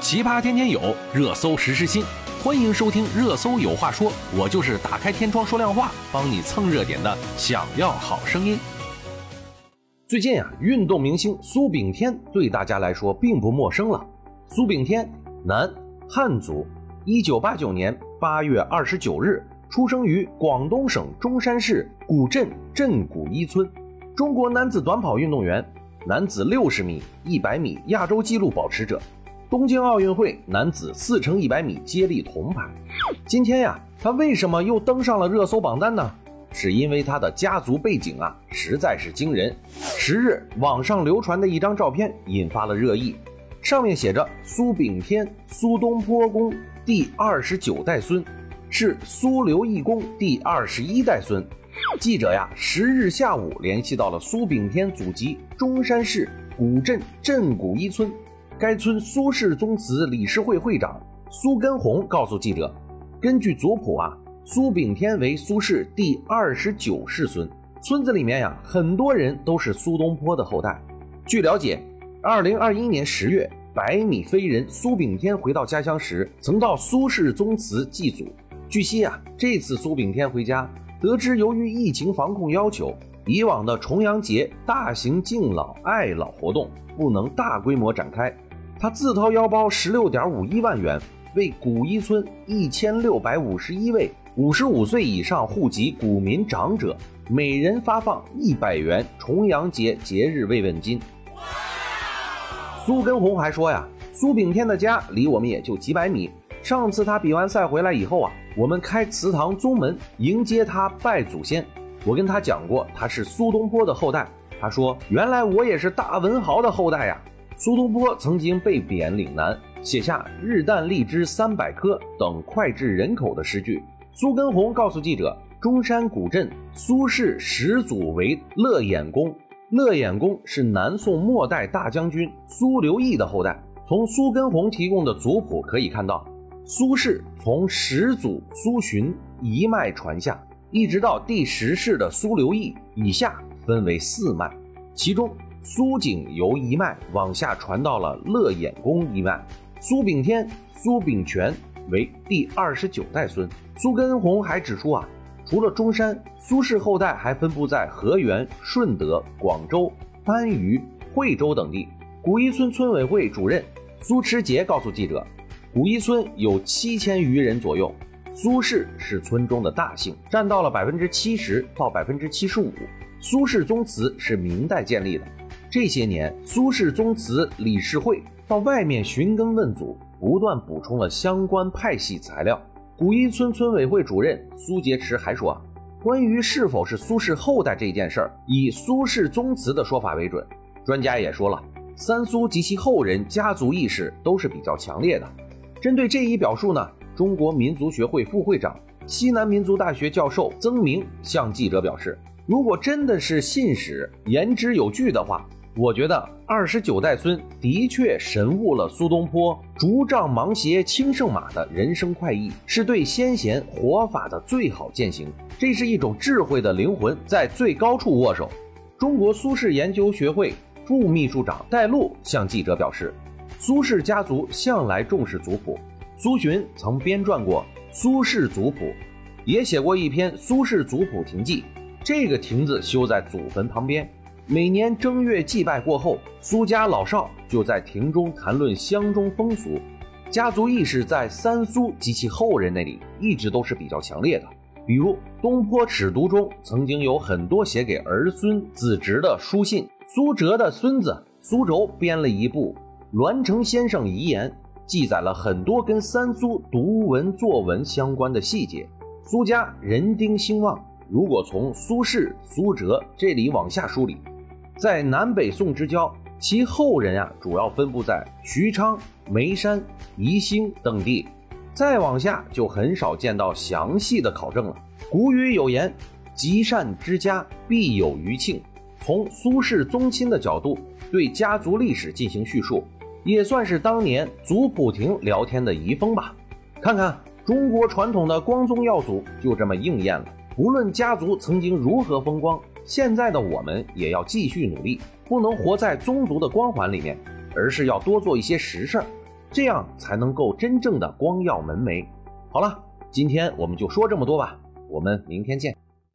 奇葩天天有，热搜时时新。欢迎收听《热搜有话说》，我就是打开天窗说亮话，帮你蹭热点的。想要好声音。最近啊，运动明星苏炳添对大家来说并不陌生了。苏炳添，男，汉族，一九八九年八月二十九日出生于广东省中山市古镇镇古一村，中国男子短跑运动员，男子六十米、一百米亚洲纪录保持者。东京奥运会男子四乘一百米接力铜牌。今天呀，他为什么又登上了热搜榜单呢？是因为他的家族背景啊，实在是惊人。十日，网上流传的一张照片引发了热议，上面写着“苏炳添，苏东坡公第二十九代孙，是苏刘义公第二十一代孙”。记者呀，十日下午联系到了苏炳添祖籍中山市古镇镇古一村。该村苏氏宗祠理事会会长苏根红告诉记者，根据族谱啊，苏炳添为苏氏第二十九世孙。村子里面呀，很多人都是苏东坡的后代。据了解，二零二一年十月，百米飞人苏炳添回到家乡时，曾到苏氏宗祠祭祖。据悉啊，这次苏炳添回家，得知由于疫情防控要求，以往的重阳节大型敬老爱老活动不能大规模展开。他自掏腰包十六点五一万元，为古一村一千六百五十一位五十五岁以上户籍股民长者，每人发放一百元重阳节节日慰问金。苏根红还说呀，苏炳添的家离我们也就几百米。上次他比完赛回来以后啊，我们开祠堂宗门迎接他拜祖先。我跟他讲过他是苏东坡的后代，他说原来我也是大文豪的后代呀。苏东坡曾经被贬岭南，写下“日啖荔枝三百颗”等脍炙人口的诗句。苏根红告诉记者，中山古镇苏氏始祖为乐衍公，乐衍公是南宋末代大将军苏刘义的后代。从苏根红提供的族谱可以看到，苏氏从始祖苏洵一脉传下，一直到第十世的苏刘义以下分为四脉，其中。苏景由一脉往下传到了乐衍公一脉，苏炳添、苏炳权为第二十九代孙。苏根红还指出啊，除了中山，苏氏后代还分布在河源、顺德、广州、番禺、惠州等地。古一村村委会主任苏持节告诉记者，古一村有七千余人左右，苏氏是村中的大姓，占到了百分之七十到百分之七十五。苏氏宗祠是明代建立的。这些年，苏氏宗祠理事会到外面寻根问祖，不断补充了相关派系材料。古一村村委会主任苏杰池还说，关于是否是苏氏后代这件事儿，以苏氏宗祠的说法为准。专家也说了，三苏及其后人家族意识都是比较强烈的。针对这一表述呢，中国民族学会副会长、西南民族大学教授曾明向记者表示，如果真的是信史言之有据的话。我觉得二十九代孙的确神悟了苏东坡“竹杖芒鞋轻胜马”的人生快意，是对先贤活法的最好践行。这是一种智慧的灵魂在最高处握手。中国苏轼研究学会副秘书长戴璐向记者表示，苏轼家族向来重视族谱，苏洵曾编撰过《苏轼族谱》，也写过一篇《苏轼族谱亭记》，这个亭子修在祖坟旁边。每年正月祭拜过后，苏家老少就在庭中谈论乡中风俗，家族意识在三苏及其后人那里一直都是比较强烈的。比如《东坡尺牍》中曾经有很多写给儿孙子侄的书信，苏辙的孙子苏轴编了一部《栾成先生遗言》，记载了很多跟三苏读文作文相关的细节。苏家人丁兴旺，如果从苏轼、苏辙这里往下梳理。在南北宋之交，其后人啊主要分布在徐昌、眉山、宜兴等地，再往下就很少见到详细的考证了。古语有言：“积善之家必有余庆。”从苏轼宗亲的角度对家族历史进行叙述，也算是当年族谱亭聊天的遗风吧。看看中国传统的光宗耀祖就这么应验了。无论家族曾经如何风光。现在的我们也要继续努力，不能活在宗族的光环里面，而是要多做一些实事儿。这样才能够真正的光耀门楣。好了，今天我们就说这么多吧，我们明天见。